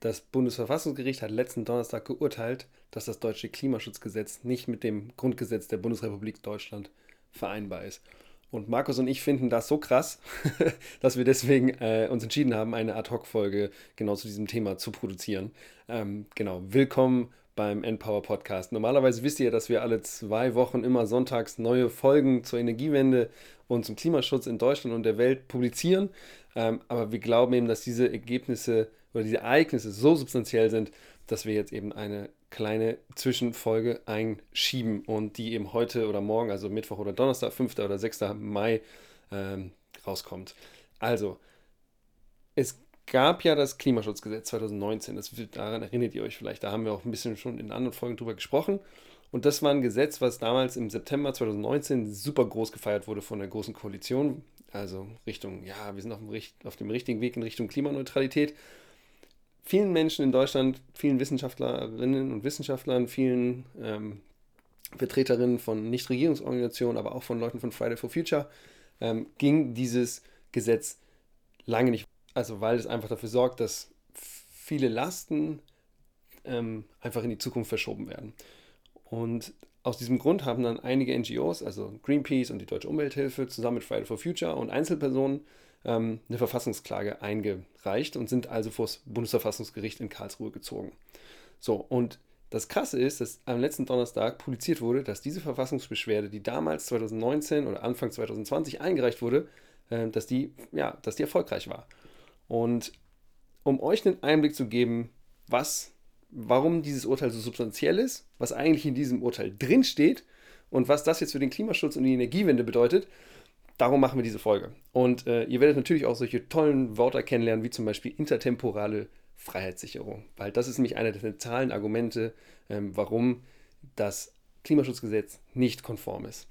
Das Bundesverfassungsgericht hat letzten Donnerstag geurteilt, dass das deutsche Klimaschutzgesetz nicht mit dem Grundgesetz der Bundesrepublik Deutschland vereinbar ist. Und Markus und ich finden das so krass, dass wir deswegen äh, uns entschieden haben, eine Ad-Hoc-Folge genau zu diesem Thema zu produzieren. Ähm, genau, willkommen beim Endpower Podcast. Normalerweise wisst ihr, dass wir alle zwei Wochen immer sonntags neue Folgen zur Energiewende und zum Klimaschutz in Deutschland und der Welt publizieren. Ähm, aber wir glauben eben, dass diese Ergebnisse oder diese Ereignisse so substanziell sind, dass wir jetzt eben eine kleine Zwischenfolge einschieben und die eben heute oder morgen, also Mittwoch oder Donnerstag, 5. oder 6. Mai ähm, rauskommt. Also, es gab ja das Klimaschutzgesetz 2019, das, daran erinnert ihr euch vielleicht, da haben wir auch ein bisschen schon in anderen Folgen drüber gesprochen. Und das war ein Gesetz, was damals im September 2019 super groß gefeiert wurde von der Großen Koalition. Also Richtung, ja, wir sind auf dem, auf dem richtigen Weg in Richtung Klimaneutralität. Vielen Menschen in Deutschland, vielen Wissenschaftlerinnen und Wissenschaftlern, vielen ähm, Vertreterinnen von Nichtregierungsorganisationen, aber auch von Leuten von Friday for Future, ähm, ging dieses Gesetz lange nicht. Also weil es einfach dafür sorgt, dass viele Lasten ähm, einfach in die Zukunft verschoben werden. Und aus diesem Grund haben dann einige NGOs, also Greenpeace und die Deutsche Umwelthilfe, zusammen mit Friday for Future und Einzelpersonen ähm, eine Verfassungsklage eingereicht und sind also vor das Bundesverfassungsgericht in Karlsruhe gezogen. So, und das Krasse ist, dass am letzten Donnerstag publiziert wurde, dass diese Verfassungsbeschwerde, die damals 2019 oder Anfang 2020 eingereicht wurde, äh, dass, die, ja, dass die erfolgreich war. Und um euch einen Einblick zu geben, was warum dieses Urteil so substanziell ist, was eigentlich in diesem Urteil drinsteht und was das jetzt für den Klimaschutz und die Energiewende bedeutet. Darum machen wir diese Folge. Und äh, ihr werdet natürlich auch solche tollen Wörter kennenlernen, wie zum Beispiel intertemporale Freiheitssicherung, weil das ist nämlich einer der zentralen Argumente, ähm, warum das Klimaschutzgesetz nicht konform ist.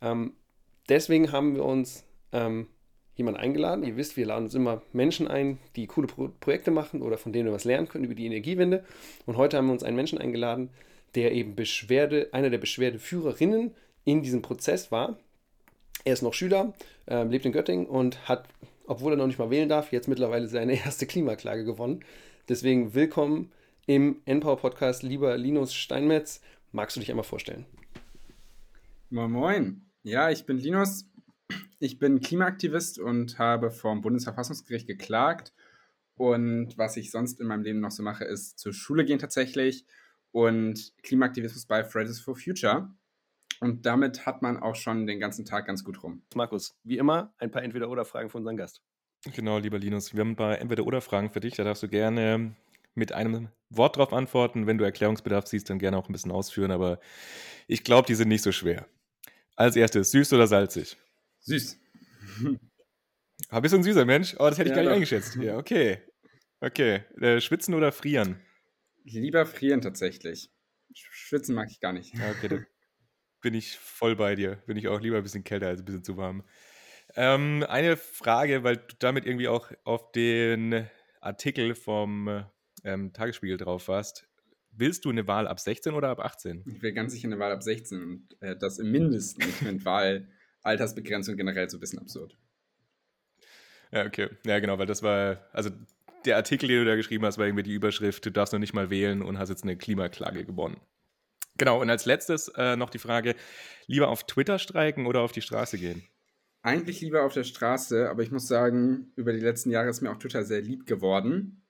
Ähm, deswegen haben wir uns ähm, jemanden eingeladen. Ihr wisst, wir laden uns immer Menschen ein, die coole Pro Projekte machen oder von denen wir was lernen können über die Energiewende. Und heute haben wir uns einen Menschen eingeladen, der eben Beschwerde, einer der Beschwerdeführerinnen in diesem Prozess war. Er ist noch Schüler, äh, lebt in Göttingen und hat, obwohl er noch nicht mal wählen darf, jetzt mittlerweile seine erste Klimaklage gewonnen. Deswegen willkommen im NPower Podcast, lieber Linus Steinmetz. Magst du dich einmal vorstellen? Moin Moin. Ja, ich bin Linus, ich bin Klimaaktivist und habe vom Bundesverfassungsgericht geklagt. Und was ich sonst in meinem Leben noch so mache, ist zur Schule gehen tatsächlich und Klimaaktivismus bei Fridays for Future. Und damit hat man auch schon den ganzen Tag ganz gut rum. Markus, wie immer, ein paar Entweder-Oder-Fragen für unseren Gast. Genau, lieber Linus, wir haben ein paar Entweder-Oder-Fragen für dich. Da darfst du gerne mit einem Wort drauf antworten. Wenn du Erklärungsbedarf siehst, dann gerne auch ein bisschen ausführen. Aber ich glaube, die sind nicht so schwer. Als erstes, süß oder salzig? Süß. Ah, bist du ein süßer Mensch? Oh, das hätte ich Ja, gar nicht doch. eingeschätzt. Ja, okay. Okay. Äh, schwitzen oder frieren? Lieber frieren tatsächlich. Schwitzen mag ich gar nicht. Okay, da bin ich voll bei dir. Bin ich auch lieber ein bisschen kälter als ein bisschen zu warm. Ähm, eine Frage, weil du damit irgendwie auch auf den Artikel vom ähm, Tagesspiegel drauf warst. Willst du eine Wahl ab 16 oder ab 18? Ich will ganz sicher eine Wahl ab 16 und äh, das im Mindesten. Ich finde Wahlaltersbegrenzung generell so ein bisschen absurd. Ja, okay. Ja, genau, weil das war, also der Artikel, den du da geschrieben hast, war irgendwie die Überschrift, du darfst noch nicht mal wählen und hast jetzt eine Klimaklage gewonnen. Genau, und als letztes äh, noch die Frage, lieber auf Twitter streiken oder auf die Straße gehen? Eigentlich lieber auf der Straße, aber ich muss sagen, über die letzten Jahre ist mir auch Twitter sehr lieb geworden.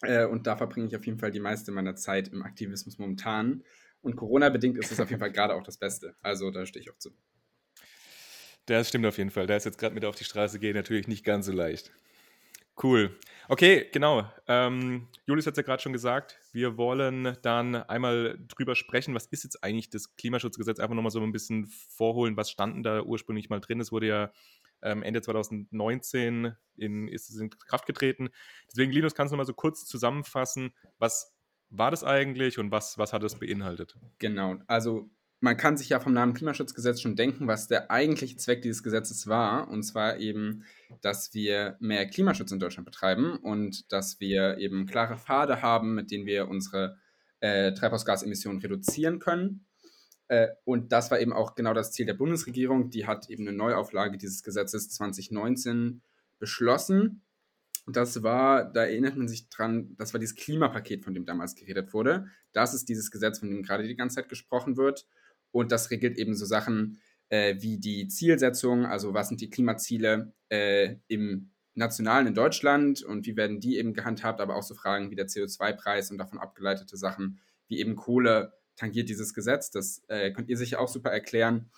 Äh, und da verbringe ich auf jeden Fall die meiste meiner Zeit im Aktivismus momentan. Und Corona-bedingt ist es auf jeden Fall gerade auch das Beste. Also da stehe ich auch zu. Das stimmt auf jeden Fall. Da ist jetzt gerade mit auf die Straße gehen natürlich nicht ganz so leicht. Cool. Okay, genau. Ähm, Julius hat es ja gerade schon gesagt. Wir wollen dann einmal drüber sprechen, was ist jetzt eigentlich das Klimaschutzgesetz? Einfach nochmal so ein bisschen vorholen, was standen da ursprünglich mal drin. Es wurde ja ähm, Ende 2019 in, ist es in Kraft getreten. Deswegen, Linus, kannst du noch mal so kurz zusammenfassen, was war das eigentlich und was, was hat es beinhaltet? Genau, also man kann sich ja vom Namen Klimaschutzgesetz schon denken, was der eigentliche Zweck dieses Gesetzes war. Und zwar eben, dass wir mehr Klimaschutz in Deutschland betreiben und dass wir eben klare Pfade haben, mit denen wir unsere äh, Treibhausgasemissionen reduzieren können. Äh, und das war eben auch genau das Ziel der Bundesregierung. Die hat eben eine Neuauflage dieses Gesetzes 2019 beschlossen. Das war, da erinnert man sich dran, das war dieses Klimapaket, von dem damals geredet wurde. Das ist dieses Gesetz, von dem gerade die ganze Zeit gesprochen wird. Und das regelt eben so Sachen äh, wie die Zielsetzung, also was sind die Klimaziele äh, im Nationalen in Deutschland und wie werden die eben gehandhabt, aber auch so Fragen wie der CO2-Preis und davon abgeleitete Sachen wie eben Kohle tangiert dieses Gesetz. Das äh, könnt ihr sicher auch super erklären.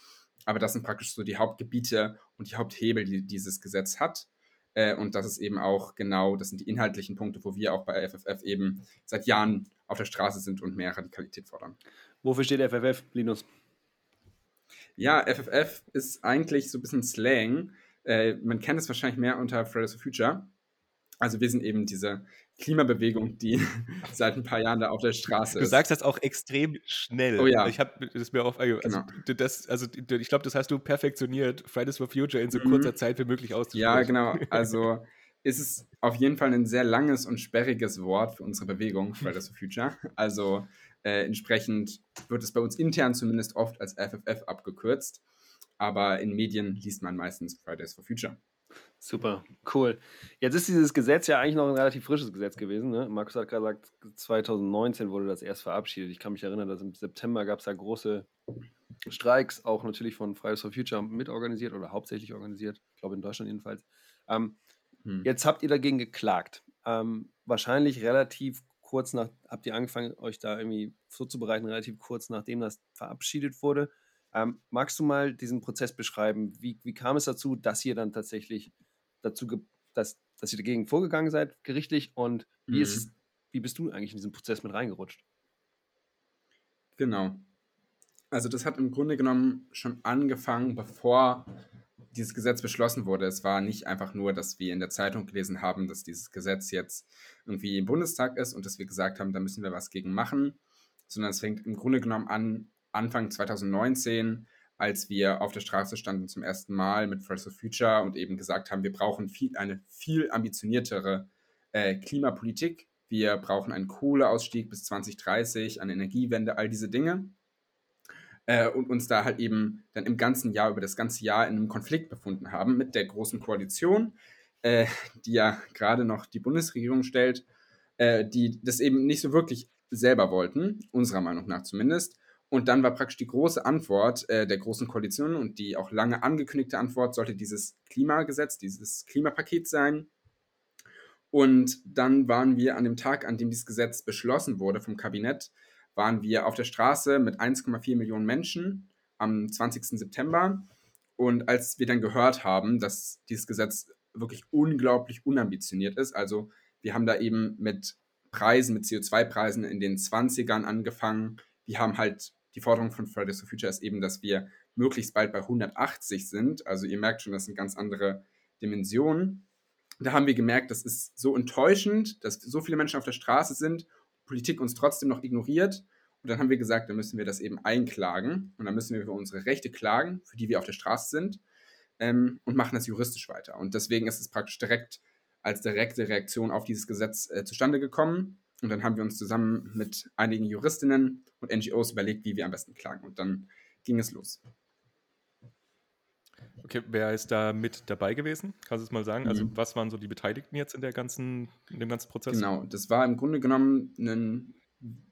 Aber das sind praktisch so die Hauptgebiete und die Haupthebel, die dieses Gesetz hat. Äh, und das ist eben auch genau, das sind die inhaltlichen Punkte, wo wir auch bei FFF eben seit Jahren auf der Straße sind und mehr Radikalität fordern. Wofür steht FFF, Linus? Ja, FFF ist eigentlich so ein bisschen Slang. Äh, man kennt es wahrscheinlich mehr unter Fridays for Future. Also wir sind eben diese Klimabewegung, die seit ein paar Jahren da auf der Straße ist. Du sagst das auch extrem schnell. Oh ja. Ich habe das mir auf, also, genau. das, also ich glaube, das hast du perfektioniert, Fridays for Future in so mhm. kurzer Zeit wie möglich auszusprechen. Ja, genau. Also ist es auf jeden Fall ein sehr langes und sperriges Wort für unsere Bewegung, Fridays for Future. Also äh, entsprechend wird es bei uns intern zumindest oft als FFF abgekürzt. Aber in Medien liest man meistens Fridays for Future. Super, cool. Jetzt ist dieses Gesetz ja eigentlich noch ein relativ frisches Gesetz gewesen. Ne? Markus hat gerade gesagt, 2019 wurde das erst verabschiedet. Ich kann mich erinnern, dass im September gab es da große Streiks, auch natürlich von Fridays for Future mitorganisiert oder hauptsächlich organisiert. Ich glaube in Deutschland jedenfalls. Ähm, hm. Jetzt habt ihr dagegen geklagt. Ähm, wahrscheinlich relativ kurz nach, habt ihr angefangen, euch da irgendwie vorzubereiten, relativ kurz nachdem das verabschiedet wurde. Ähm, magst du mal diesen Prozess beschreiben? Wie, wie kam es dazu, dass ihr dann tatsächlich dazu, dass, dass ihr dagegen vorgegangen seid, gerichtlich? Und wie, mhm. ist, wie bist du eigentlich in diesen Prozess mit reingerutscht? Genau. Also das hat im Grunde genommen schon angefangen, bevor dieses Gesetz beschlossen wurde. Es war nicht einfach nur, dass wir in der Zeitung gelesen haben, dass dieses Gesetz jetzt irgendwie im Bundestag ist und dass wir gesagt haben, da müssen wir was gegen machen, sondern es fängt im Grunde genommen an, Anfang 2019, als wir auf der Straße standen zum ersten Mal mit Fridays for Future und eben gesagt haben, wir brauchen viel, eine viel ambitioniertere äh, Klimapolitik. Wir brauchen einen Kohleausstieg bis 2030, eine Energiewende, all diese Dinge. Äh, und uns da halt eben dann im ganzen Jahr, über das ganze Jahr in einem Konflikt befunden haben mit der Großen Koalition, äh, die ja gerade noch die Bundesregierung stellt, äh, die das eben nicht so wirklich selber wollten, unserer Meinung nach zumindest. Und dann war praktisch die große Antwort äh, der Großen Koalition und die auch lange angekündigte Antwort sollte dieses Klimagesetz, dieses Klimapaket sein. Und dann waren wir an dem Tag, an dem dieses Gesetz beschlossen wurde vom Kabinett, waren wir auf der Straße mit 1,4 Millionen Menschen am 20. September. Und als wir dann gehört haben, dass dieses Gesetz wirklich unglaublich unambitioniert ist, also wir haben da eben mit Preisen, mit CO2-Preisen in den 20ern angefangen. Wir haben halt die Forderung von Fridays for Future ist eben, dass wir möglichst bald bei 180 sind. Also ihr merkt schon, das sind ganz andere Dimensionen. Da haben wir gemerkt, das ist so enttäuschend, dass so viele Menschen auf der Straße sind, Politik uns trotzdem noch ignoriert. Und dann haben wir gesagt, dann müssen wir das eben einklagen. Und dann müssen wir für unsere Rechte klagen, für die wir auf der Straße sind, ähm, und machen das juristisch weiter. Und deswegen ist es praktisch direkt als direkte Reaktion auf dieses Gesetz äh, zustande gekommen. Und dann haben wir uns zusammen mit einigen Juristinnen und NGOs überlegt, wie wir am besten klagen. Und dann ging es los. Okay, wer ist da mit dabei gewesen? Kannst du es mal sagen? Also, mhm. was waren so die Beteiligten jetzt in, der ganzen, in dem ganzen Prozess? Genau, das war im Grunde genommen ein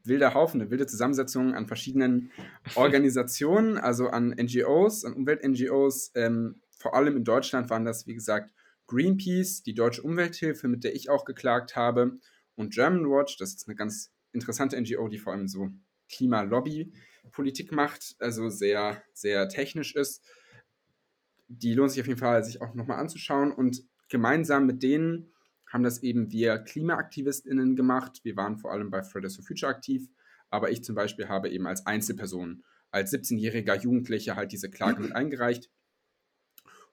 wilder Haufen, eine wilde Zusammensetzung an verschiedenen Organisationen, also an NGOs, an Umwelt-NGOs. Ähm, vor allem in Deutschland waren das, wie gesagt, Greenpeace, die Deutsche Umwelthilfe, mit der ich auch geklagt habe, und German Watch, das ist eine ganz interessante NGO, die vor allem so Klimalobby-Politik macht, also sehr, sehr technisch ist. Die lohnt sich auf jeden Fall, sich auch nochmal anzuschauen. Und gemeinsam mit denen haben das eben wir KlimaaktivistInnen gemacht. Wir waren vor allem bei Fridays for Future aktiv, aber ich zum Beispiel habe eben als Einzelperson, als 17-jähriger Jugendlicher halt diese Klage mit eingereicht.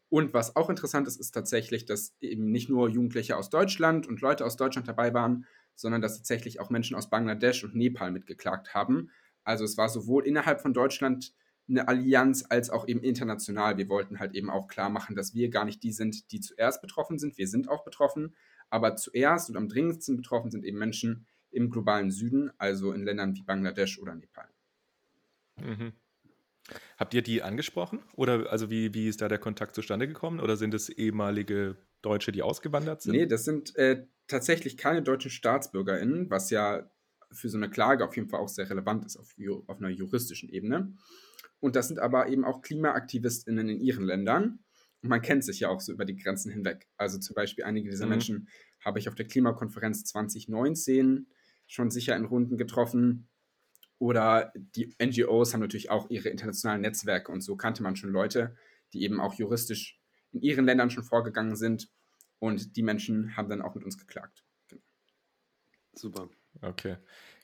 Und was auch interessant ist, ist tatsächlich, dass eben nicht nur Jugendliche aus Deutschland und Leute aus Deutschland dabei waren, sondern dass tatsächlich auch Menschen aus Bangladesch und Nepal mitgeklagt haben. Also es war sowohl innerhalb von Deutschland eine Allianz als auch eben international. Wir wollten halt eben auch klar machen, dass wir gar nicht die sind, die zuerst betroffen sind. Wir sind auch betroffen, aber zuerst und am dringendsten betroffen sind eben Menschen im globalen Süden, also in Ländern wie Bangladesch oder Nepal. Mhm. Habt ihr die angesprochen? Oder also wie, wie ist da der Kontakt zustande gekommen? Oder sind es ehemalige Deutsche, die ausgewandert sind? Nee, das sind äh, tatsächlich keine deutschen StaatsbürgerInnen, was ja für so eine Klage auf jeden Fall auch sehr relevant ist auf, auf einer juristischen Ebene. Und das sind aber eben auch KlimaaktivistInnen in ihren Ländern. Und man kennt sich ja auch so über die Grenzen hinweg. Also zum Beispiel einige dieser mhm. Menschen habe ich auf der Klimakonferenz 2019 schon sicher in Runden getroffen. Oder die NGOs haben natürlich auch ihre internationalen Netzwerke und so kannte man schon Leute, die eben auch juristisch in ihren Ländern schon vorgegangen sind. Und die Menschen haben dann auch mit uns geklagt. Genau. Super. Okay.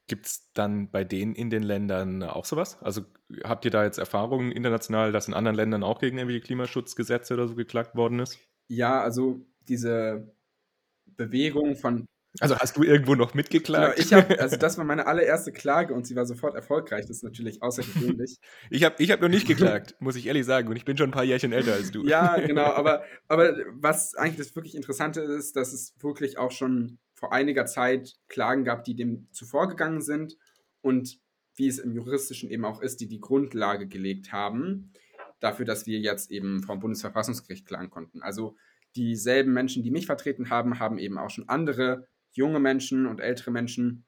Gibt es dann bei denen in den Ländern auch sowas? Also habt ihr da jetzt Erfahrungen international, dass in anderen Ländern auch gegen irgendwelche Klimaschutzgesetze oder so geklagt worden ist? Ja, also diese Bewegung von also hast du irgendwo noch mitgeklagt? Genau, ich habe, also das war meine allererste Klage und sie war sofort erfolgreich. Das ist natürlich außergewöhnlich. ich habe ich hab noch nicht geklagt, muss ich ehrlich sagen. Und ich bin schon ein paar Jährchen älter als du. ja, genau. Aber, aber was eigentlich das wirklich Interessante ist, dass es wirklich auch schon vor einiger Zeit Klagen gab, die dem zuvor gegangen sind und wie es im Juristischen eben auch ist, die die Grundlage gelegt haben dafür, dass wir jetzt eben vom Bundesverfassungsgericht klagen konnten. Also dieselben Menschen, die mich vertreten haben, haben eben auch schon andere junge Menschen und ältere Menschen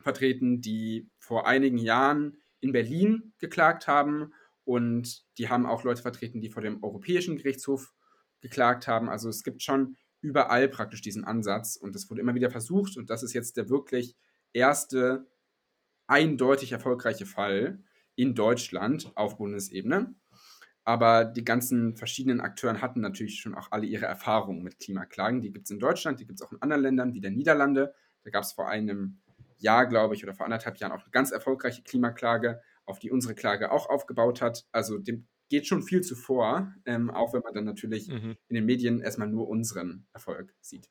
vertreten, die vor einigen Jahren in Berlin geklagt haben und die haben auch Leute vertreten, die vor dem Europäischen Gerichtshof geklagt haben. Also es gibt schon überall praktisch diesen Ansatz und es wurde immer wieder versucht und das ist jetzt der wirklich erste eindeutig erfolgreiche Fall in Deutschland auf Bundesebene. Aber die ganzen verschiedenen Akteuren hatten natürlich schon auch alle ihre Erfahrungen mit Klimaklagen. Die gibt es in Deutschland, die gibt es auch in anderen Ländern wie der Niederlande. Da gab es vor einem Jahr, glaube ich, oder vor anderthalb Jahren auch eine ganz erfolgreiche Klimaklage, auf die unsere Klage auch aufgebaut hat. Also dem geht schon viel zuvor, ähm, auch wenn man dann natürlich mhm. in den Medien erstmal nur unseren Erfolg sieht.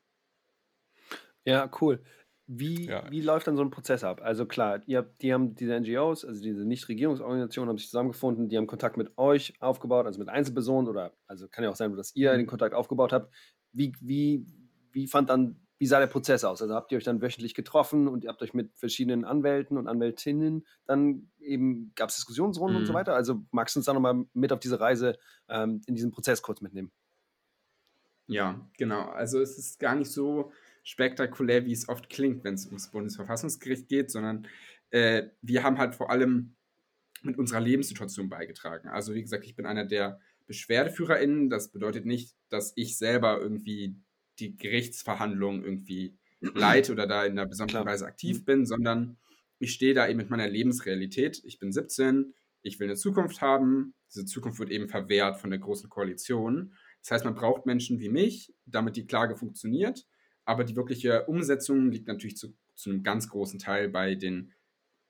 Ja, cool. Wie, ja. wie läuft dann so ein Prozess ab? Also klar, ihr habt, die haben diese NGOs, also diese Nichtregierungsorganisationen, haben sich zusammengefunden, die haben Kontakt mit euch aufgebaut, also mit Einzelpersonen oder also kann ja auch sein, dass ihr mhm. den Kontakt aufgebaut habt. Wie, wie, wie fand dann, wie sah der Prozess aus? Also habt ihr euch dann wöchentlich getroffen und ihr habt euch mit verschiedenen Anwälten und Anwältinnen dann eben, gab es Diskussionsrunden mhm. und so mhm. weiter? Also magst du uns da nochmal mit auf diese Reise ähm, in diesen Prozess kurz mitnehmen? Ja, genau. Also es ist gar nicht so spektakulär, wie es oft klingt, wenn es ums Bundesverfassungsgericht geht, sondern äh, wir haben halt vor allem mit unserer Lebenssituation beigetragen. Also wie gesagt, ich bin einer der BeschwerdeführerInnen. Das bedeutet nicht, dass ich selber irgendwie die Gerichtsverhandlungen irgendwie leite oder da in einer besonderen Weise aktiv bin, sondern ich stehe da eben mit meiner Lebensrealität. Ich bin 17, ich will eine Zukunft haben. Diese Zukunft wird eben verwehrt von der Großen Koalition. Das heißt, man braucht Menschen wie mich, damit die Klage funktioniert. Aber die wirkliche Umsetzung liegt natürlich zu, zu einem ganz großen Teil bei den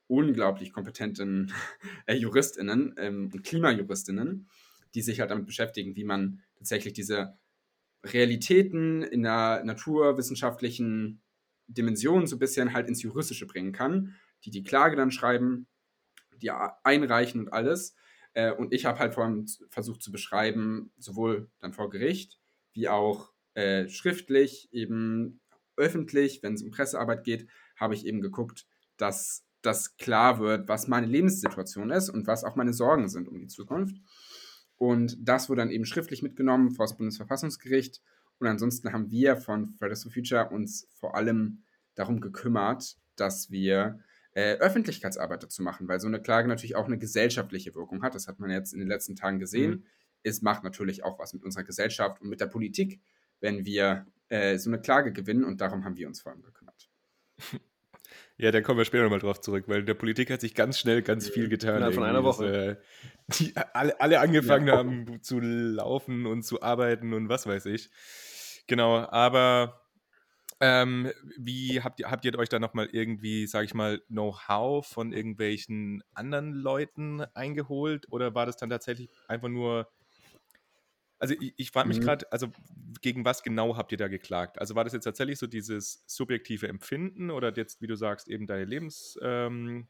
unglaublich kompetenten äh, JuristInnen ähm, und KlimajuristInnen, die sich halt damit beschäftigen, wie man tatsächlich diese Realitäten in der naturwissenschaftlichen Dimension so ein bisschen halt ins Juristische bringen kann, die die Klage dann schreiben, die einreichen und alles. Äh, und ich habe halt vor allem versucht zu beschreiben, sowohl dann vor Gericht wie auch äh, schriftlich, eben öffentlich, wenn es um Pressearbeit geht, habe ich eben geguckt, dass das klar wird, was meine Lebenssituation ist und was auch meine Sorgen sind um die Zukunft. Und das wurde dann eben schriftlich mitgenommen vor das Bundesverfassungsgericht. Und ansonsten haben wir von Fridays for Future uns vor allem darum gekümmert, dass wir äh, Öffentlichkeitsarbeit dazu machen, weil so eine Klage natürlich auch eine gesellschaftliche Wirkung hat. Das hat man jetzt in den letzten Tagen gesehen. Mhm. Es macht natürlich auch was mit unserer Gesellschaft und mit der Politik, wenn wir äh, so eine Klage gewinnen und darum haben wir uns vor allem gekümmert. Ja, da kommen wir später nochmal drauf zurück, weil in der Politik hat sich ganz schnell ganz viel getan. Ja, von einer Woche. Dass, äh, die alle, alle angefangen ja. haben zu laufen und zu arbeiten und was weiß ich. Genau, aber ähm, wie habt ihr, habt ihr euch da nochmal irgendwie, sag ich mal, Know-how von irgendwelchen anderen Leuten eingeholt oder war das dann tatsächlich einfach nur Also ich, ich frage mich Mhm. gerade, also gegen was genau habt ihr da geklagt? Also war das jetzt tatsächlich so dieses subjektive Empfinden oder jetzt, wie du sagst, eben deine Lebens, ähm,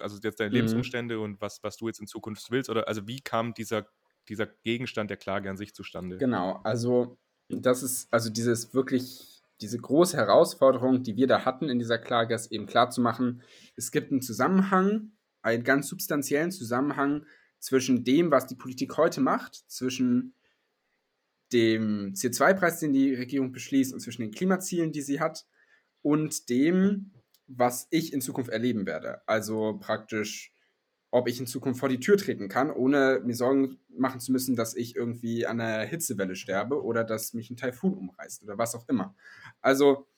also jetzt deine Mhm. Lebensumstände und was, was du jetzt in Zukunft willst? Oder also wie kam dieser, dieser Gegenstand der Klage an sich zustande? Genau, also das ist, also dieses wirklich, diese große Herausforderung, die wir da hatten in dieser Klage, ist eben klarzumachen, es gibt einen Zusammenhang, einen ganz substanziellen Zusammenhang zwischen dem, was die Politik heute macht, zwischen dem CO2-Preis, den die Regierung beschließt und zwischen den Klimazielen, die sie hat und dem, was ich in Zukunft erleben werde. Also praktisch, ob ich in Zukunft vor die Tür treten kann, ohne mir Sorgen machen zu müssen, dass ich irgendwie an einer Hitzewelle sterbe oder dass mich ein Taifun umreißt oder was auch immer. Also,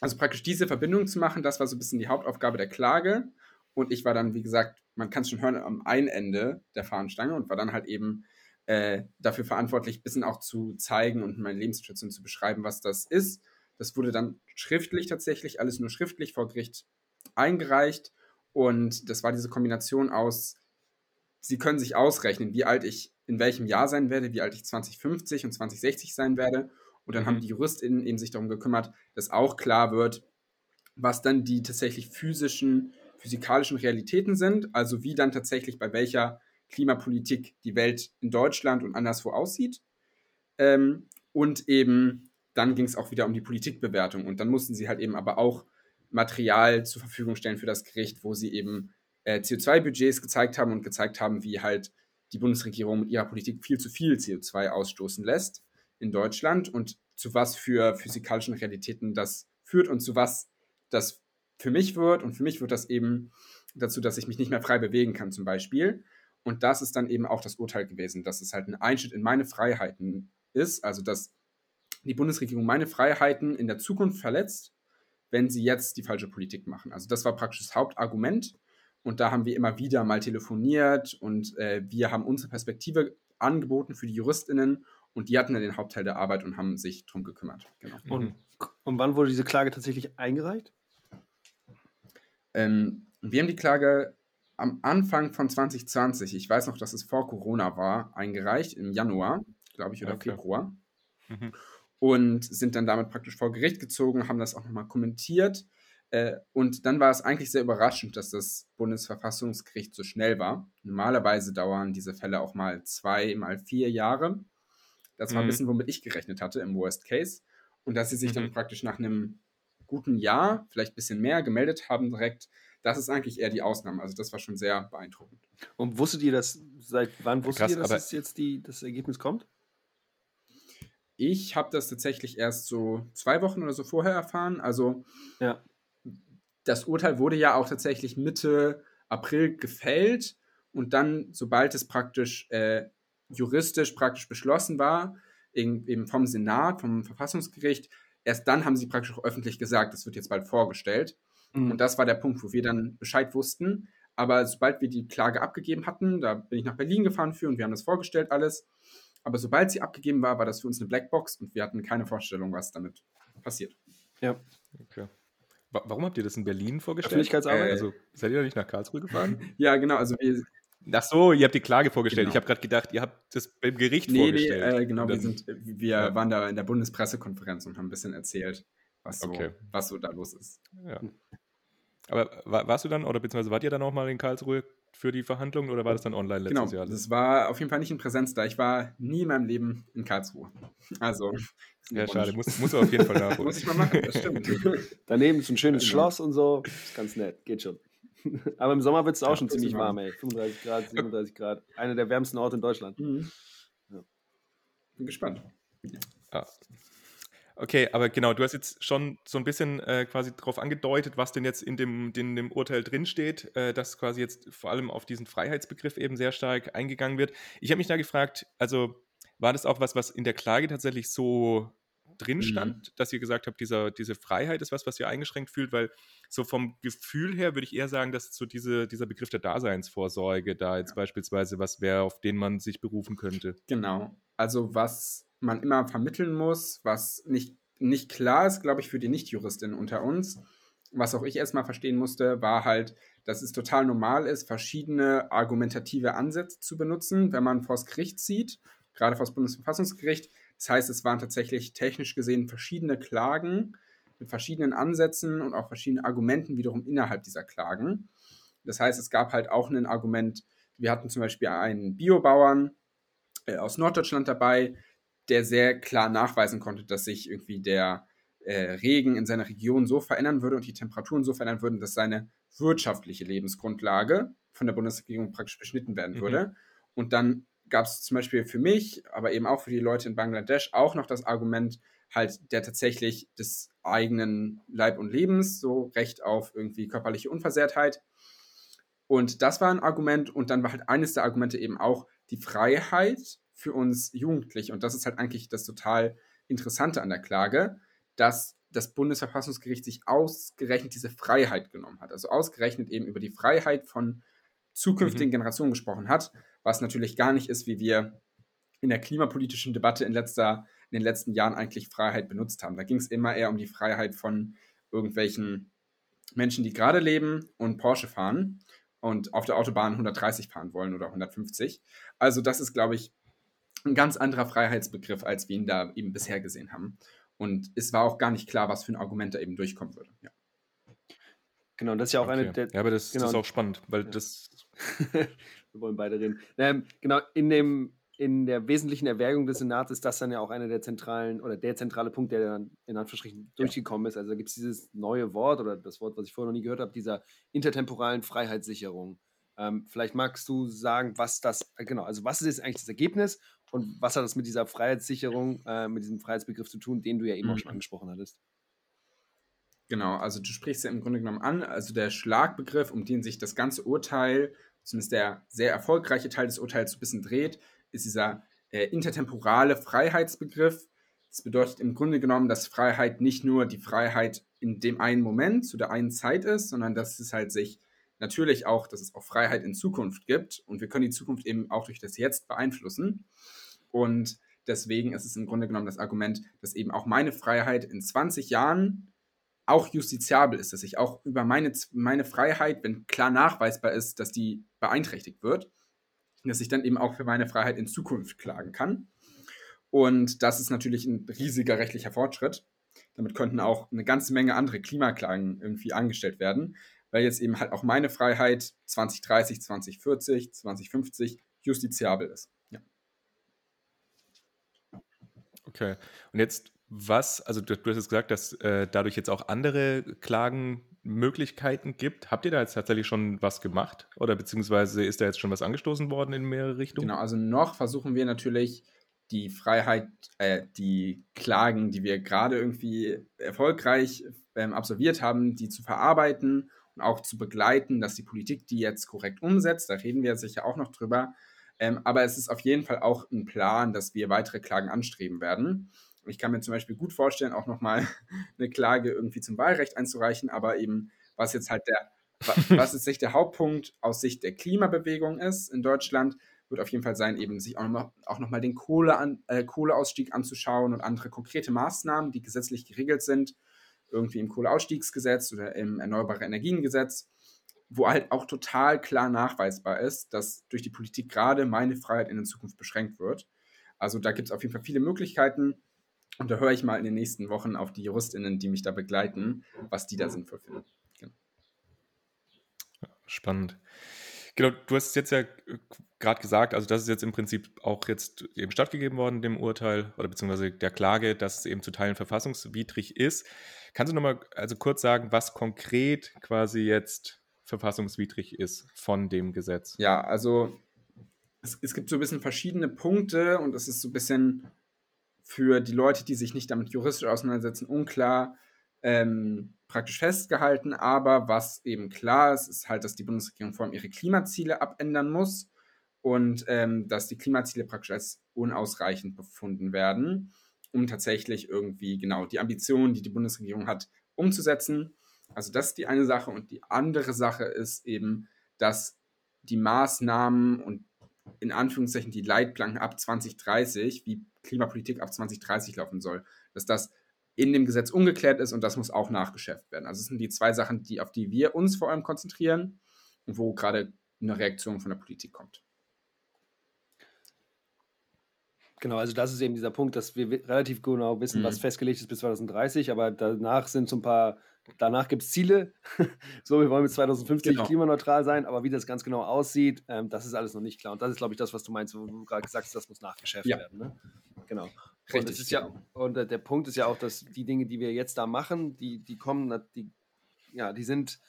also praktisch diese Verbindung zu machen, das war so ein bisschen die Hauptaufgabe der Klage. Und ich war dann, wie gesagt, man kann es schon hören, am einen Ende der Fahnenstange und war dann halt eben äh, dafür verantwortlich, ein bisschen auch zu zeigen und meine Lebenssituation zu beschreiben, was das ist. Das wurde dann schriftlich tatsächlich, alles nur schriftlich vor Gericht eingereicht. Und das war diese Kombination aus, Sie können sich ausrechnen, wie alt ich in welchem Jahr sein werde, wie alt ich 2050 und 2060 sein werde. Und dann Mhm. haben die JuristInnen eben sich darum gekümmert, dass auch klar wird, was dann die tatsächlich physischen, physikalischen Realitäten sind, also wie dann tatsächlich bei welcher Klimapolitik die Welt in Deutschland und anderswo aussieht. Ähm, und eben dann ging es auch wieder um die Politikbewertung. Und dann mussten sie halt eben aber auch Material zur Verfügung stellen für das Gericht, wo sie eben äh, CO2-Budgets gezeigt haben und gezeigt haben, wie halt die Bundesregierung mit ihrer Politik viel zu viel CO2 ausstoßen lässt in Deutschland und zu was für physikalischen Realitäten das führt und zu was das für mich wird. Und für mich wird das eben dazu, dass ich mich nicht mehr frei bewegen kann, zum Beispiel. Und das ist dann eben auch das Urteil gewesen, dass es halt ein Einschnitt in meine Freiheiten ist, also dass die Bundesregierung meine Freiheiten in der Zukunft verletzt, wenn sie jetzt die falsche Politik machen. Also das war praktisch das Hauptargument. Und da haben wir immer wieder mal telefoniert und äh, wir haben unsere Perspektive angeboten für die JuristInnen und die hatten dann den Hauptteil der Arbeit und haben sich drum gekümmert. Genau. Und, Mhm. und wann wurde diese Klage tatsächlich eingereicht? Ähm, wir haben die Klage am Anfang von 2020, ich weiß noch, dass es vor Corona war, eingereicht, im Januar, glaube ich, oder Okay. Februar. Mhm. Und sind dann damit praktisch vor Gericht gezogen, haben das auch nochmal kommentiert. Äh, und dann war es eigentlich sehr überraschend, dass das Bundesverfassungsgericht so schnell war. Normalerweise dauern diese Fälle auch mal zwei, mal vier Jahre. Das war ein Mhm. bisschen, womit ich gerechnet hatte im Worst Case. Und dass sie sich dann Mhm. praktisch nach einem guten Jahr, vielleicht ein bisschen mehr, gemeldet haben direkt, das ist eigentlich eher die Ausnahme. Also das war schon sehr beeindruckend. Und wusstet ihr das, seit wann wusstet Krass, ihr, dass jetzt die, das Ergebnis kommt? Ich habe das tatsächlich erst so zwei Wochen oder so vorher erfahren. Also Ja. das Urteil wurde ja auch tatsächlich Mitte April gefällt und dann, sobald es praktisch äh, juristisch praktisch beschlossen war, eben eben vom Senat, vom Verfassungsgericht, erst dann haben sie praktisch auch öffentlich gesagt, das wird jetzt bald vorgestellt. Mhm. Und das war der Punkt, wo wir dann Bescheid wussten. Aber sobald wir die Klage abgegeben hatten, da bin ich nach Berlin gefahren für und wir haben das vorgestellt alles. Aber sobald sie abgegeben war, war das für uns eine Blackbox und wir hatten keine Vorstellung, was damit passiert. Ja. Okay. Wa- Warum habt ihr das in Berlin vorgestellt? Öffentlichkeitsarbeit? Äh, also seid ihr da nicht nach Karlsruhe gefahren? Ja, genau. Also wir, Ach so, ihr habt die Klage vorgestellt. Genau. Ich habe gerade gedacht, ihr habt das beim Gericht nee, nee, vorgestellt. äh, genau. Wir, sind, wir Ja. waren da in der Bundespressekonferenz und haben ein bisschen erzählt, was so, Okay. was so da los ist. Ja. Aber wa- warst du dann, oder beziehungsweise wart ihr dann auch mal in Karlsruhe für die Verhandlungen oder war das dann online letztes Genau, Jahr? das war auf jeden Fall nicht in Präsenz da. Ich war nie in meinem Leben in Karlsruhe. Also, ist ein ja, Wunsch. schade. Muss, muss auf jeden Fall nachholen. Muss ich mal machen, das stimmt. Daneben ist ein schönes Genau. Schloss und so. Ist ganz nett, geht schon. Aber im Sommer wird es auch Ja, schon ziemlich ich warm, ey. 35 Grad, 37 Grad. Einer der wärmsten Orte in Deutschland. Mhm. Ja. Bin gespannt. Ah. Okay, aber genau, du hast jetzt schon so ein bisschen äh, quasi darauf angedeutet, was denn jetzt in dem, in dem Urteil drinsteht, äh, dass quasi jetzt vor allem auf diesen Freiheitsbegriff eben sehr stark eingegangen wird. Ich habe mich da gefragt, also war das auch was, was in der Klage tatsächlich so drin Mhm. stand, dass ihr gesagt habt, dieser, diese Freiheit ist was, was ihr eingeschränkt fühlt, weil so vom Gefühl her würde ich eher sagen, dass so diese, dieser Begriff der Daseinsvorsorge da jetzt beispielsweise was wäre, auf den man sich berufen könnte. Genau. Also, was man immer vermitteln muss, was nicht, nicht klar ist, glaube ich, für die Nichtjuristinnen unter uns, was auch ich erstmal verstehen musste, war halt, dass es total normal ist, verschiedene argumentative Ansätze zu benutzen, wenn man vors Gericht zieht gerade vor das Bundesverfassungsgericht. Das heißt, es waren tatsächlich technisch gesehen verschiedene Klagen mit verschiedenen Ansätzen und auch verschiedenen Argumenten wiederum innerhalb dieser Klagen. Das heißt, es gab halt auch ein Argument, wir hatten zum Beispiel einen Biobauern äh, aus Norddeutschland dabei, der sehr klar nachweisen konnte, dass sich irgendwie der äh, Regen in seiner Region so verändern würde und die Temperaturen so verändern würden, dass seine wirtschaftliche Lebensgrundlage von der Bundesregierung praktisch beschnitten werden mhm. würde. Und dann gab es zum Beispiel für mich, aber eben auch für die Leute in Bangladesch auch noch das Argument halt der tatsächlich des eigenen Leib und Lebens, so Recht auf irgendwie körperliche Unversehrtheit. Und das war ein Argument. Und dann war halt eines der Argumente eben auch die Freiheit für uns Jugendliche. Und das ist halt eigentlich das total Interessante an der Klage, dass das Bundesverfassungsgericht sich ausgerechnet diese Freiheit genommen hat. Also ausgerechnet eben über die Freiheit von zukünftigen mhm. Generationen gesprochen hat, was natürlich gar nicht ist, wie wir in der klimapolitischen Debatte in, letzter, in den letzten Jahren eigentlich Freiheit benutzt haben. Da ging es immer eher um die Freiheit von irgendwelchen Menschen, die gerade leben und Porsche fahren und auf der Autobahn 130 fahren wollen oder 150. Also das ist, glaube ich, ein ganz anderer Freiheitsbegriff, als wir ihn da eben bisher gesehen haben. Und es war auch gar nicht klar, was für ein Argument da eben durchkommen würde. Ja. Genau, das ist ja auch okay. eine der. Ja, aber das, genau, das, ist auch spannend, weil ja. das. Wir wollen beide reden. Ähm, genau, in, dem, in der wesentlichen Erwägung des Senats ist das dann ja auch einer der zentralen oder der zentrale Punkt, der dann in Anführungsstrichen durchgekommen ist. Also da gibt es dieses neue Wort oder das Wort, was ich vorher noch nie gehört habe, dieser intertemporalen Freiheitssicherung. Ähm, vielleicht magst du sagen, was das, äh, genau, also was ist jetzt eigentlich das Ergebnis und was hat das mit dieser Freiheitssicherung, äh, mit diesem Freiheitsbegriff zu tun, den du ja eben mhm. auch schon angesprochen hattest? Genau, also du sprichst ja im Grunde genommen an, also der Schlagbegriff, um den sich das ganze Urteil, zumindest der sehr erfolgreiche Teil des Urteils, so ein bisschen dreht, ist dieser äh, intertemporale Freiheitsbegriff. Das bedeutet im Grunde genommen, dass Freiheit nicht nur die Freiheit in dem einen Moment, zu der einen Zeit ist, sondern dass es halt sich natürlich auch, dass es auch Freiheit in Zukunft gibt und wir können die Zukunft eben auch durch das Jetzt beeinflussen. Und deswegen ist es im Grunde genommen das Argument, dass eben auch meine Freiheit in 20 Jahren auch justiziabel ist, dass ich auch über meine, meine Freiheit, wenn klar nachweisbar ist, dass die beeinträchtigt wird, dass ich dann eben auch für meine Freiheit in Zukunft klagen kann. Und das ist natürlich ein riesiger rechtlicher Fortschritt. Damit könnten auch eine ganze Menge andere Klimaklagen irgendwie angestellt werden, weil jetzt eben halt auch meine Freiheit 2030, 2040, 2050 justiziabel ist. Ja. Okay. Und jetzt was, also du, du hast jetzt gesagt, dass äh, dadurch jetzt auch andere Klagenmöglichkeiten gibt. Habt ihr da jetzt tatsächlich schon was gemacht? Oder beziehungsweise ist da jetzt schon was angestoßen worden in mehrere Richtungen? Genau, also noch versuchen wir natürlich die Freiheit, äh, die Klagen, die wir gerade irgendwie erfolgreich ähm, absolviert haben, die zu verarbeiten auch zu begleiten, dass die Politik die jetzt korrekt umsetzt. Da reden wir sicher auch noch drüber. Ähm, aber es ist auf jeden Fall auch ein Plan, dass wir weitere Klagen anstreben werden. Ich kann mir zum Beispiel gut vorstellen, auch nochmal eine Klage irgendwie zum Wahlrecht einzureichen, aber eben, was jetzt halt der, was jetzt sich der Hauptpunkt aus Sicht der Klimabewegung ist in Deutschland, wird auf jeden Fall sein, eben sich auch nochmal noch den Kohle an, äh, Kohleausstieg anzuschauen und andere konkrete Maßnahmen, die gesetzlich geregelt sind, irgendwie im Kohleausstiegsgesetz oder im Erneuerbare Energiengesetz, wo halt auch total klar nachweisbar ist, dass durch die Politik gerade meine Freiheit in der Zukunft beschränkt wird. Also da gibt es auf jeden Fall viele Möglichkeiten. Und da höre ich mal in den nächsten Wochen auf die JuristInnen, die mich da begleiten, was die da sinnvoll finden. Genau. Spannend. Genau, du hast jetzt ja äh, gerade gesagt, also das ist jetzt im Prinzip auch jetzt eben stattgegeben worden, dem Urteil oder beziehungsweise der Klage, dass es eben zu Teilen verfassungswidrig ist. Kannst du nochmal also kurz sagen, was konkret quasi jetzt verfassungswidrig ist von dem Gesetz? Ja, also es, es gibt so ein bisschen verschiedene Punkte und es ist so ein bisschen für die Leute, die sich nicht damit juristisch auseinandersetzen, unklar ähm, praktisch festgehalten. Aber was eben klar ist, ist halt, dass die Bundesregierung vor allem ihre Klimaziele abändern muss und ähm, dass die Klimaziele praktisch als unausreichend befunden werden, um tatsächlich irgendwie genau die Ambitionen, die die Bundesregierung hat, umzusetzen. Also das ist die eine Sache. Und die andere Sache ist eben, dass die Maßnahmen und in Anführungszeichen die Leitplanken ab 2030, wie Klimapolitik ab 2030 laufen soll, dass das in dem Gesetz ungeklärt ist und das muss auch nachgeschärft werden. Also es sind die zwei Sachen, die, auf die wir uns vor allem konzentrieren und wo gerade eine Reaktion von der Politik kommt. Genau, also das ist eben dieser Punkt, dass wir relativ genau wissen, mhm. was festgelegt ist bis 2030, aber danach sind so ein paar, danach gibt es Ziele. so, wir wollen bis 2050 genau. klimaneutral sein, aber wie das ganz genau aussieht, ähm, das ist alles noch nicht klar. Und das ist, glaube ich, das, was du meinst, wo du gerade gesagt hast, das muss nachgeschärft ja. werden. Ne? Genau. Richtig. Und, ist ja, und der Punkt ist ja auch, dass die Dinge, die wir jetzt da machen, die, die kommen, die, ja, die sind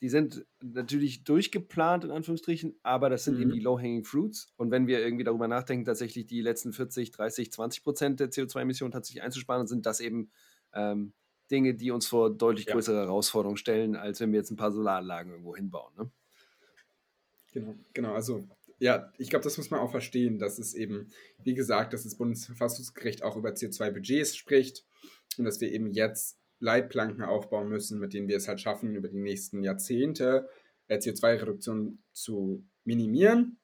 die sind natürlich durchgeplant, in Anführungsstrichen, aber das sind mhm. eben die Low-Hanging Fruits. Und wenn wir irgendwie darüber nachdenken, tatsächlich die letzten 40, 30, 20 Prozent der CO2-Emissionen tatsächlich einzusparen, sind das eben ähm, Dinge, die uns vor deutlich größere ja. Herausforderungen stellen, als wenn wir jetzt ein paar Solaranlagen irgendwo hinbauen. Ne? Genau, genau. Also ja, ich glaube, das muss man auch verstehen, dass es eben, wie gesagt, dass das Bundesverfassungsgericht auch über CO2-Budgets spricht und dass wir eben jetzt Leitplanken aufbauen müssen, mit denen wir es halt schaffen, über die nächsten Jahrzehnte äh, CO2-Reduktion zu minimieren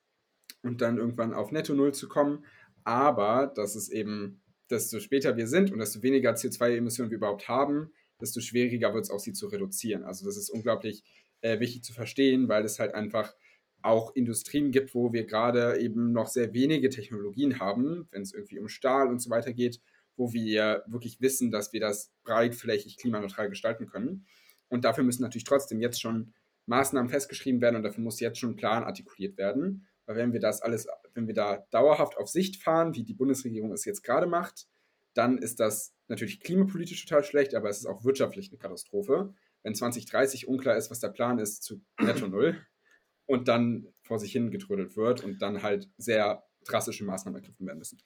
und dann irgendwann auf Netto Null zu kommen. Aber dass es eben, desto später wir sind und desto weniger CO2-Emissionen wir überhaupt haben, desto schwieriger wird es auch, sie zu reduzieren. Also das ist unglaublich äh, wichtig zu verstehen, weil es halt einfach auch Industrien gibt, wo wir gerade eben noch sehr wenige Technologien haben, wenn es irgendwie um Stahl und so weiter geht, wo wir wirklich wissen, dass wir das breitflächig klimaneutral gestalten können. Und dafür müssen natürlich trotzdem jetzt schon Maßnahmen festgeschrieben werden und dafür muss jetzt schon ein Plan artikuliert werden. Weil wenn wir das alles, wenn wir da dauerhaft auf Sicht fahren, wie die Bundesregierung es jetzt gerade macht, dann ist das natürlich klimapolitisch total schlecht, aber es ist auch wirtschaftlich eine Katastrophe. Wenn 2030 unklar ist, was der Plan ist zu Netto Null und dann vor sich hin getrödelt wird und dann halt sehr drastische Maßnahmen ergriffen werden müssen.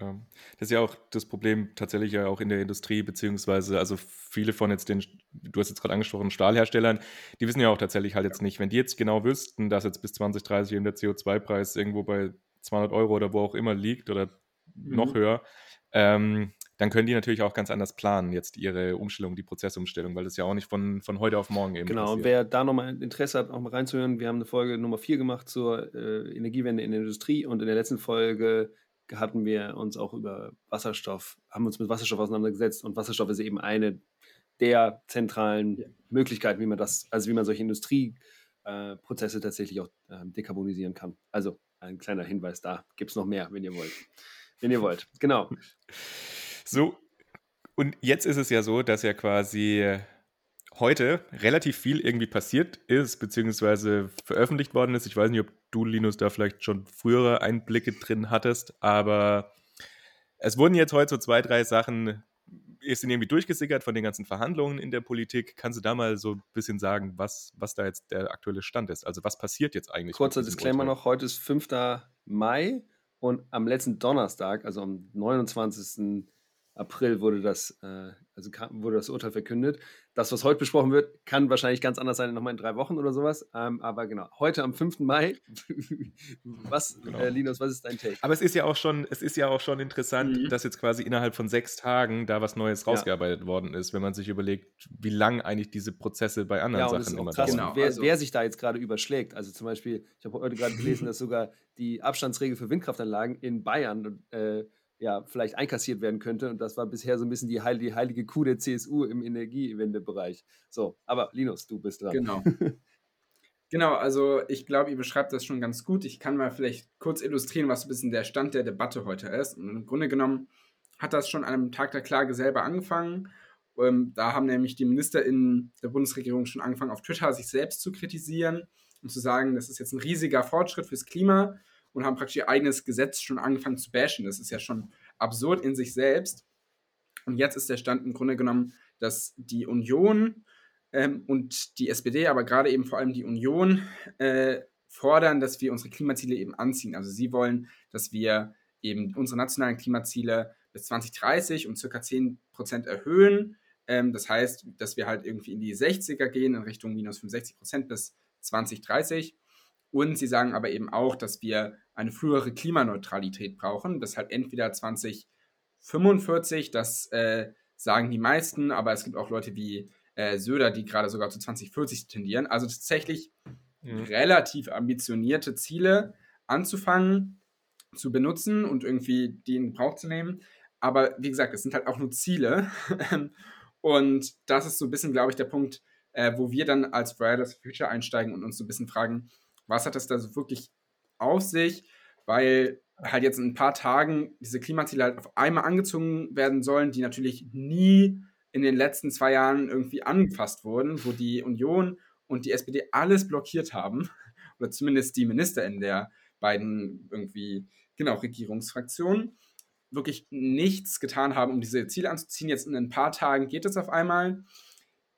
Ja, das ist ja auch das Problem tatsächlich ja auch in der Industrie, beziehungsweise also viele von jetzt den, du hast jetzt gerade angesprochen, Stahlherstellern, die wissen ja auch tatsächlich halt jetzt nicht, wenn die jetzt genau wüssten, dass jetzt bis 2030 eben der CO2-Preis irgendwo bei 200 Euro oder wo auch immer liegt oder mhm. noch höher, ähm, dann können die natürlich auch ganz anders planen, jetzt ihre Umstellung, die Prozessumstellung, weil das ja auch nicht von, von heute auf morgen eben Genau, passiert. und wer da nochmal Interesse hat, auch mal reinzuhören, wir haben eine Folge Nummer 4 gemacht zur äh, Energiewende in der Industrie und in der letzten Folge hatten wir uns auch über Wasserstoff, haben uns mit Wasserstoff auseinandergesetzt und Wasserstoff ist eben eine der zentralen ja. Möglichkeiten, wie man das, also wie man solche Industrieprozesse äh, tatsächlich auch äh, dekarbonisieren kann. Also ein kleiner Hinweis da. Gibt es noch mehr, wenn ihr wollt. Wenn ihr wollt. Genau. So, und jetzt ist es ja so, dass ja quasi heute relativ viel irgendwie passiert ist, beziehungsweise veröffentlicht worden ist. Ich weiß nicht, ob du, Linus, da vielleicht schon frühere Einblicke drin hattest, aber es wurden jetzt heute so zwei, drei Sachen, sind irgendwie durchgesickert von den ganzen Verhandlungen in der Politik. Kannst du da mal so ein bisschen sagen, was, was da jetzt der aktuelle Stand ist? Also was passiert jetzt eigentlich? Kurzer Disclaimer Urteil? noch, heute ist 5. Mai und am letzten Donnerstag, also am 29. April wurde das, äh, also wurde das Urteil verkündet. Das, was heute besprochen wird, kann wahrscheinlich ganz anders sein, nochmal in drei Wochen oder sowas. Ähm, aber genau, heute am 5. Mai. was, genau. äh, Linus, was ist dein Take? Aber es ist ja auch schon, es ist ja auch schon interessant, mhm. dass jetzt quasi innerhalb von sechs Tagen da was Neues rausgearbeitet ja. worden ist, wenn man sich überlegt, wie lang eigentlich diese Prozesse bei anderen ja, Sachen immer krass, genau. wer, also, wer sich da jetzt gerade überschlägt. Also zum Beispiel, ich habe heute gerade gelesen, dass sogar die Abstandsregel für Windkraftanlagen in Bayern äh, ja, vielleicht einkassiert werden könnte. Und das war bisher so ein bisschen die, heil die heilige Kuh der CSU im Energiewendebereich. So, aber Linus, du bist dran. Genau. genau, also ich glaube, ihr beschreibt das schon ganz gut. Ich kann mal vielleicht kurz illustrieren, was ein bisschen der Stand der Debatte heute ist. Und im Grunde genommen hat das schon an einem Tag der Klage selber angefangen. Ähm, da haben nämlich die Minister in der Bundesregierung schon angefangen, auf Twitter sich selbst zu kritisieren und zu sagen, das ist jetzt ein riesiger Fortschritt fürs Klima und haben praktisch ihr eigenes Gesetz schon angefangen zu bashen. Das ist ja schon absurd in sich selbst. Und jetzt ist der Stand im Grunde genommen, dass die Union ähm, und die SPD, aber gerade eben vor allem die Union, äh, fordern, dass wir unsere Klimaziele eben anziehen. Also sie wollen, dass wir eben unsere nationalen Klimaziele bis 2030 um circa 10 Prozent erhöhen. Ähm, das heißt, dass wir halt irgendwie in die 60er gehen, in Richtung minus 65 Prozent bis 2030. Und sie sagen aber eben auch, dass wir eine frühere Klimaneutralität brauchen. Das halt entweder 2045, das äh, sagen die meisten, aber es gibt auch Leute wie äh, Söder, die gerade sogar zu 2040 tendieren. Also tatsächlich mhm. relativ ambitionierte Ziele anzufangen, zu benutzen und irgendwie die in Gebrauch zu nehmen. Aber wie gesagt, es sind halt auch nur Ziele. und das ist so ein bisschen, glaube ich, der Punkt, äh, wo wir dann als Fridays for Future einsteigen und uns so ein bisschen fragen, was hat das da so wirklich auf sich? Weil halt jetzt in ein paar Tagen diese Klimaziele halt auf einmal angezogen werden sollen, die natürlich nie in den letzten zwei Jahren irgendwie angefasst wurden, wo die Union und die SPD alles blockiert haben, oder zumindest die Minister in der beiden irgendwie, genau, Regierungsfraktionen, wirklich nichts getan haben, um diese Ziele anzuziehen. Jetzt in ein paar Tagen geht es auf einmal.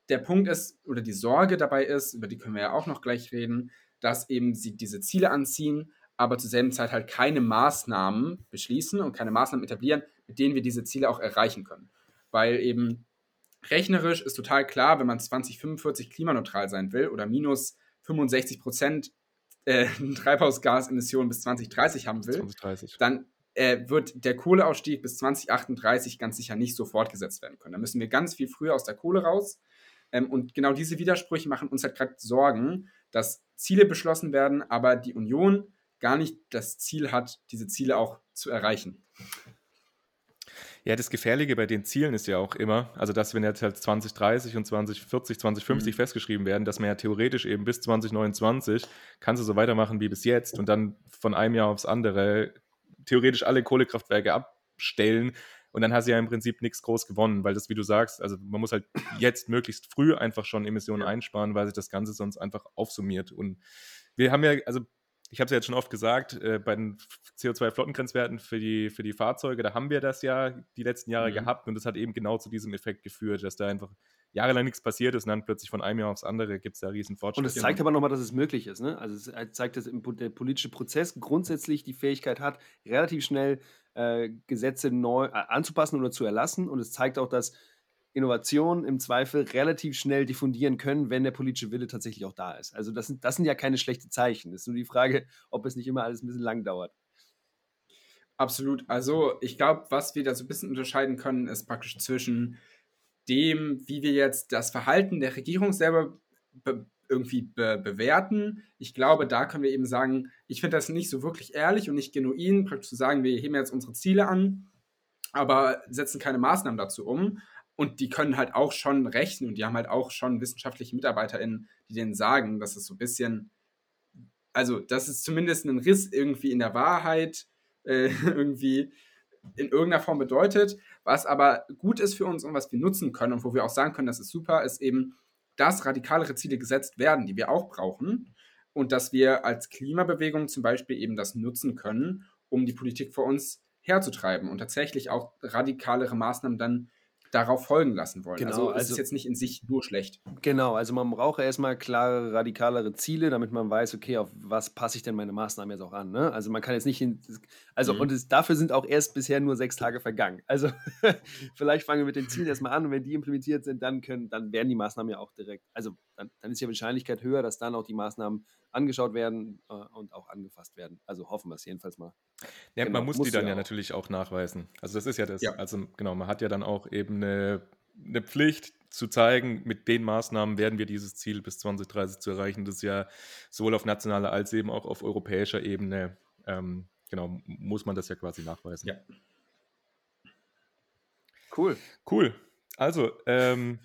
Der Punkt ist, oder die Sorge dabei ist, über die können wir ja auch noch gleich reden, dass eben sie diese Ziele anziehen, aber zur selben Zeit halt keine Maßnahmen beschließen und keine Maßnahmen etablieren, mit denen wir diese Ziele auch erreichen können. Weil eben rechnerisch ist total klar, wenn man 2045 klimaneutral sein will oder minus 65 Prozent äh, Treibhausgasemissionen bis 2030 haben will, 2030. dann äh, wird der Kohleausstieg bis 2038 ganz sicher nicht so fortgesetzt werden können. Da müssen wir ganz viel früher aus der Kohle raus. Ähm, und genau diese Widersprüche machen uns halt gerade Sorgen, dass Ziele beschlossen werden, aber die Union gar nicht das Ziel hat, diese Ziele auch zu erreichen. Ja, das Gefährliche bei den Zielen ist ja auch immer, also dass wenn jetzt halt 2030 und 2040, 2050 mhm. festgeschrieben werden, dass man ja theoretisch eben bis 2029 kannst du so weitermachen wie bis jetzt und dann von einem Jahr aufs andere theoretisch alle Kohlekraftwerke abstellen und dann hast du ja im Prinzip nichts groß gewonnen, weil das, wie du sagst, also man muss halt jetzt möglichst früh einfach schon Emissionen einsparen, weil sich das Ganze sonst einfach aufsummiert. Und wir haben ja, also ich habe es ja jetzt schon oft gesagt, äh, bei den CO2-Flottengrenzwerten für die, für die Fahrzeuge, da haben wir das ja die letzten Jahre mhm. gehabt. Und das hat eben genau zu diesem Effekt geführt, dass da einfach jahrelang nichts passiert ist und dann plötzlich von einem Jahr aufs andere gibt es da riesen Fortschritte. Und es zeigt aber nochmal, dass es möglich ist. Ne? Also es zeigt, dass der politische Prozess grundsätzlich die Fähigkeit hat, relativ schnell äh, Gesetze neu äh, anzupassen oder zu erlassen und es zeigt auch, dass Innovationen im Zweifel relativ schnell diffundieren können, wenn der politische Wille tatsächlich auch da ist. Also das sind, das sind ja keine schlechten Zeichen. Es ist nur die Frage, ob es nicht immer alles ein bisschen lang dauert. Absolut. Also ich glaube, was wir da so ein bisschen unterscheiden können, ist praktisch zwischen dem, wie wir jetzt das Verhalten der Regierung selber be irgendwie be bewerten. Ich glaube, da können wir eben sagen, ich finde das nicht so wirklich ehrlich und nicht genuin, praktisch zu sagen, wir heben jetzt unsere Ziele an, aber setzen keine Maßnahmen dazu um. Und die können halt auch schon rechnen und die haben halt auch schon wissenschaftliche MitarbeiterInnen, die denen sagen, dass es so ein bisschen, also, dass es zumindest einen Riss irgendwie in der Wahrheit äh, irgendwie in irgendeiner Form bedeutet. Was aber gut ist für uns und was wir nutzen können und wo wir auch sagen können, das ist super, ist eben, dass radikalere Ziele gesetzt werden, die wir auch brauchen. Und dass wir als Klimabewegung zum Beispiel eben das nutzen können, um die Politik vor uns herzutreiben und tatsächlich auch radikalere Maßnahmen dann darauf folgen lassen wollen. Genau, also, es also, ist jetzt nicht in sich nur schlecht. Genau, also man braucht erstmal klare, radikalere Ziele, damit man weiß, okay, auf was passe ich denn meine Maßnahmen jetzt auch an. Ne? Also man kann jetzt nicht hin, also mhm. und es, dafür sind auch erst bisher nur sechs Tage vergangen. Also vielleicht fangen wir mit den Zielen erstmal an und wenn die implementiert sind, dann können, dann werden die Maßnahmen ja auch direkt, also dann, dann ist die Wahrscheinlichkeit höher, dass dann auch die Maßnahmen angeschaut werden äh, und auch angefasst werden. Also hoffen wir es jedenfalls mal. Ja, genau, man muss, muss die dann ja auch. natürlich auch nachweisen. Also das ist ja das. Ja. Also genau, man hat ja dann auch eben eine, eine Pflicht zu zeigen, mit den Maßnahmen werden wir dieses Ziel bis 2030 zu erreichen. Das ist ja sowohl auf nationaler als eben auch auf europäischer Ebene, ähm, genau, muss man das ja quasi nachweisen. Ja. Cool. Cool. Also, ähm,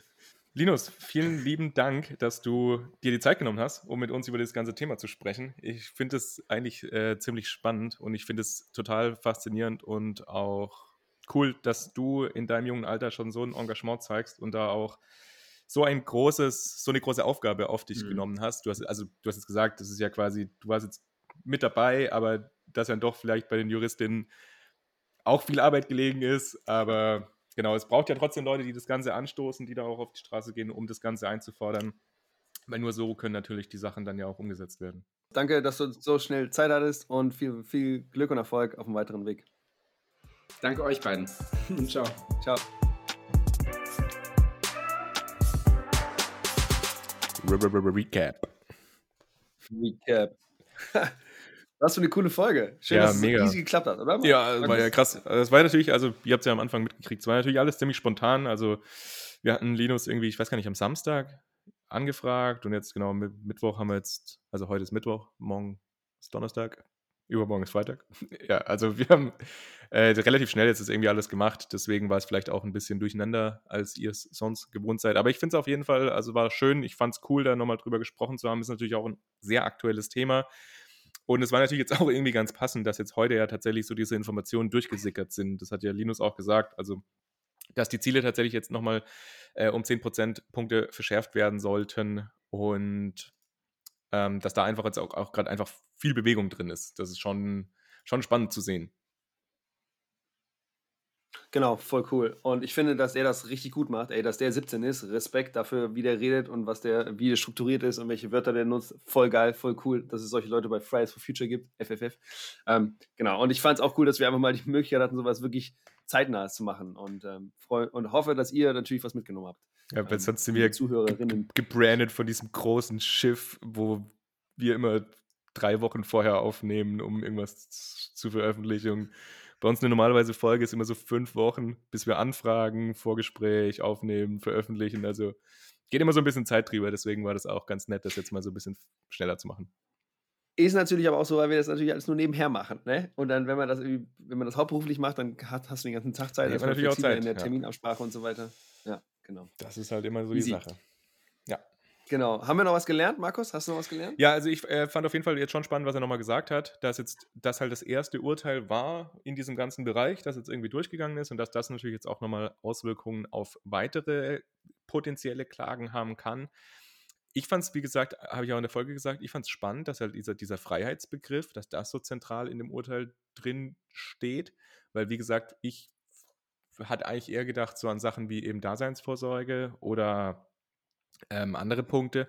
Linus, vielen lieben Dank, dass du dir die Zeit genommen hast, um mit uns über das ganze Thema zu sprechen. Ich finde es eigentlich äh, ziemlich spannend und ich finde es total faszinierend und auch cool, dass du in deinem jungen Alter schon so ein Engagement zeigst und da auch so ein großes, so eine große Aufgabe auf dich mhm. genommen hast. Du hast, also du hast jetzt gesagt, das ist ja quasi, du warst jetzt mit dabei, aber dass dann doch vielleicht bei den Juristinnen auch viel Arbeit gelegen ist, aber genau, es braucht ja trotzdem Leute, die das Ganze anstoßen, die da auch auf die Straße gehen, um das Ganze einzufordern. Weil nur so können natürlich die Sachen dann ja auch umgesetzt werden. Danke, dass du so schnell Zeit hattest und viel, viel Glück und Erfolg auf dem weiteren Weg. Danke euch beiden. Ciao. Ciao. Recap. Recap. Was für eine coole Folge. Schön, ja, dass es mega. easy geklappt hat, oder? Ja, war ja krass. Das war natürlich, also ihr habt es ja am Anfang mitgekriegt, es war natürlich alles ziemlich spontan. Also wir hatten Linus irgendwie, ich weiß gar nicht, am Samstag angefragt und jetzt genau Mittwoch haben wir jetzt, also heute ist Mittwoch, morgen ist Donnerstag, übermorgen ist Freitag. ja, also wir haben äh, relativ schnell jetzt ist irgendwie alles gemacht, deswegen war es vielleicht auch ein bisschen durcheinander, als ihr es sonst gewohnt seid. Aber ich finde es auf jeden Fall, also war schön, ich fand es cool, da nochmal drüber gesprochen zu haben. Ist natürlich auch ein sehr aktuelles Thema. Und es war natürlich jetzt auch irgendwie ganz passend, dass jetzt heute ja tatsächlich so diese Informationen durchgesickert sind. Das hat ja Linus auch gesagt. Also, dass die Ziele tatsächlich jetzt nochmal äh, um 10 Prozentpunkte verschärft werden sollten und ähm, dass da einfach jetzt auch, auch gerade einfach viel Bewegung drin ist. Das ist schon, schon spannend zu sehen. Genau, voll cool. Und ich finde, dass er das richtig gut macht. Ey, dass der 17 ist, Respekt dafür, wie der redet und was der, wie der strukturiert ist und welche Wörter der nutzt. Voll geil, voll cool, dass es solche Leute bei Fridays for Future gibt, FFF. Ähm, genau, und ich fand es auch cool, dass wir einfach mal die Möglichkeit hatten, sowas wirklich zeitnah zu machen und, ähm, freu und hoffe, dass ihr natürlich was mitgenommen habt. Ja, weil ähm, sonst sind wir Zuhörerinnen. gebrandet von diesem großen Schiff, wo wir immer drei Wochen vorher aufnehmen, um irgendwas zu veröffentlichen. Bei uns eine normalerweise Folge ist immer so fünf Wochen, bis wir anfragen, Vorgespräch, aufnehmen, veröffentlichen. Also geht immer so ein bisschen Zeit drüber. Deswegen war das auch ganz nett, das jetzt mal so ein bisschen schneller zu machen. Ist natürlich aber auch so, weil wir das natürlich alles nur nebenher machen. Ne? Und dann, wenn man das wenn man das hauptberuflich macht, dann hast, hast du den ganzen Tag Zeit. Ja, natürlich auch Zeit. In der Terminabsprache ja. und so weiter. Ja, genau. Das ist halt immer so Easy. die Sache. Genau. Haben wir noch was gelernt, Markus? Hast du noch was gelernt? Ja, also ich äh, fand auf jeden Fall jetzt schon spannend, was er nochmal gesagt hat, dass jetzt das halt das erste Urteil war in diesem ganzen Bereich, das jetzt irgendwie durchgegangen ist und dass das natürlich jetzt auch nochmal Auswirkungen auf weitere potenzielle Klagen haben kann. Ich fand es, wie gesagt, habe ich auch in der Folge gesagt, ich fand es spannend, dass halt dieser, dieser Freiheitsbegriff, dass das so zentral in dem Urteil drin steht, weil, wie gesagt, ich hatte eigentlich eher gedacht so an Sachen wie eben Daseinsvorsorge oder ähm, andere Punkte.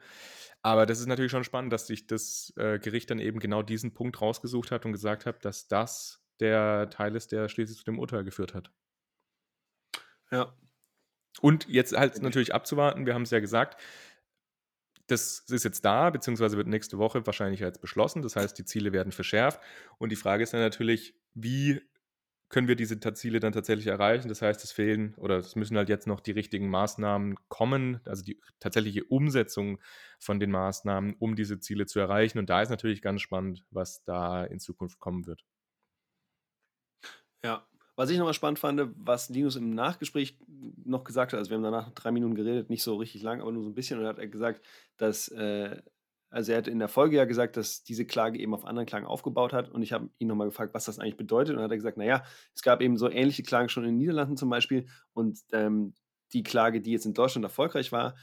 Aber das ist natürlich schon spannend, dass sich das äh, Gericht dann eben genau diesen Punkt rausgesucht hat und gesagt hat, dass das der Teil ist, der schließlich zu dem Urteil geführt hat. Ja. Und jetzt halt natürlich abzuwarten, wir haben es ja gesagt, das ist jetzt da, beziehungsweise wird nächste Woche wahrscheinlich jetzt beschlossen. Das heißt, die Ziele werden verschärft. Und die Frage ist dann natürlich, wie können wir diese Ziele dann tatsächlich erreichen. Das heißt, es fehlen oder es müssen halt jetzt noch die richtigen Maßnahmen kommen, also die tatsächliche Umsetzung von den Maßnahmen, um diese Ziele zu erreichen. Und da ist natürlich ganz spannend, was da in Zukunft kommen wird. Ja, was ich nochmal spannend fand, was Linus im Nachgespräch noch gesagt hat, also wir haben danach drei Minuten geredet, nicht so richtig lang, aber nur so ein bisschen, und hat er gesagt, dass äh, also er hat in der Folge ja gesagt, dass diese Klage eben auf anderen Klagen aufgebaut hat. Und ich habe ihn nochmal gefragt, was das eigentlich bedeutet. Und dann hat er gesagt, naja, es gab eben so ähnliche Klagen schon in den Niederlanden zum Beispiel. Und ähm, die Klage, die jetzt in Deutschland erfolgreich war,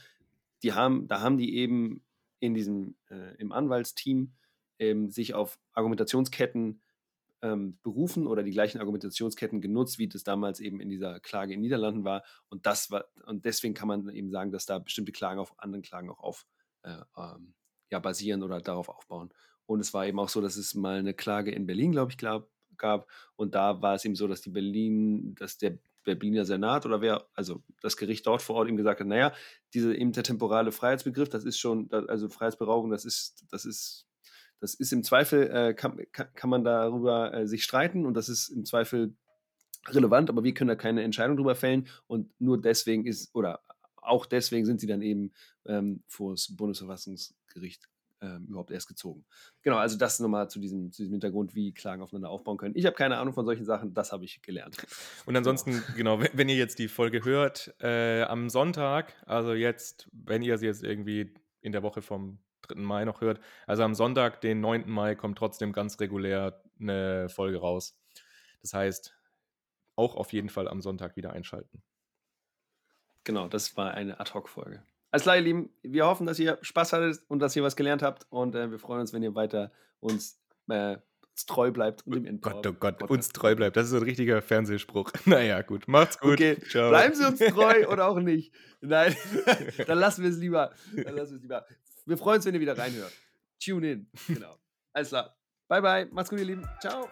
die haben, da haben die eben in diesem, äh, im Anwaltsteam ähm, sich auf Argumentationsketten ähm, berufen oder die gleichen Argumentationsketten genutzt, wie das damals eben in dieser Klage in den Niederlanden war. Und das war, und deswegen kann man eben sagen, dass da bestimmte Klagen auf anderen Klagen auch auf äh, ähm, ja, basieren oder darauf aufbauen. Und es war eben auch so, dass es mal eine Klage in Berlin, glaube ich, glaub, gab. Und da war es eben so, dass die Berlin, dass der Berliner Senat oder wer, also das Gericht dort vor Ort ihm gesagt hat, naja, diese intertemporale Freiheitsbegriff, das ist schon, also Freiheitsberaugung, das ist, das ist, das ist im Zweifel, äh, kann, kann, man darüber äh, sich streiten und das ist im Zweifel relevant, aber wir können da keine Entscheidung drüber fällen und nur deswegen ist, oder auch deswegen sind sie dann eben ähm, vor das Bundesverfassungsgericht ähm, überhaupt erst gezogen. Genau, also das nochmal zu diesem, zu diesem Hintergrund, wie Klagen aufeinander aufbauen können. Ich habe keine Ahnung von solchen Sachen, das habe ich gelernt. Und ansonsten, genau, genau wenn, wenn, ihr jetzt die Folge hört, äh, am Sonntag, also jetzt, wenn ihr sie jetzt irgendwie in der Woche vom 3. Mai noch hört, also am Sonntag, den 9. Mai, kommt trotzdem ganz regulär eine Folge raus. Das heißt, auch auf jeden Fall am Sonntag wieder einschalten. Genau, das war eine Ad-Hoc-Folge. Alles klar, ihr Lieben, wir hoffen, dass ihr Spaß hattet und dass ihr was gelernt habt und äh, wir freuen uns, wenn ihr weiter uns, äh, uns treu bleibt und dem Gott, oh Gott, Podcast. uns treu bleibt. Das ist ein richtiger Fernsehspruch. Naja, gut, macht's gut. Okay, Ciao. bleiben Sie uns treu oder auch nicht. Nein, dann lassen wir es lieber. Dann lassen wir es lieber. Wir freuen uns, wenn ihr wieder reinhört. Tune in. Genau. Alles klar. Bye, bye. Macht's gut, ihr Lieben. Ciao.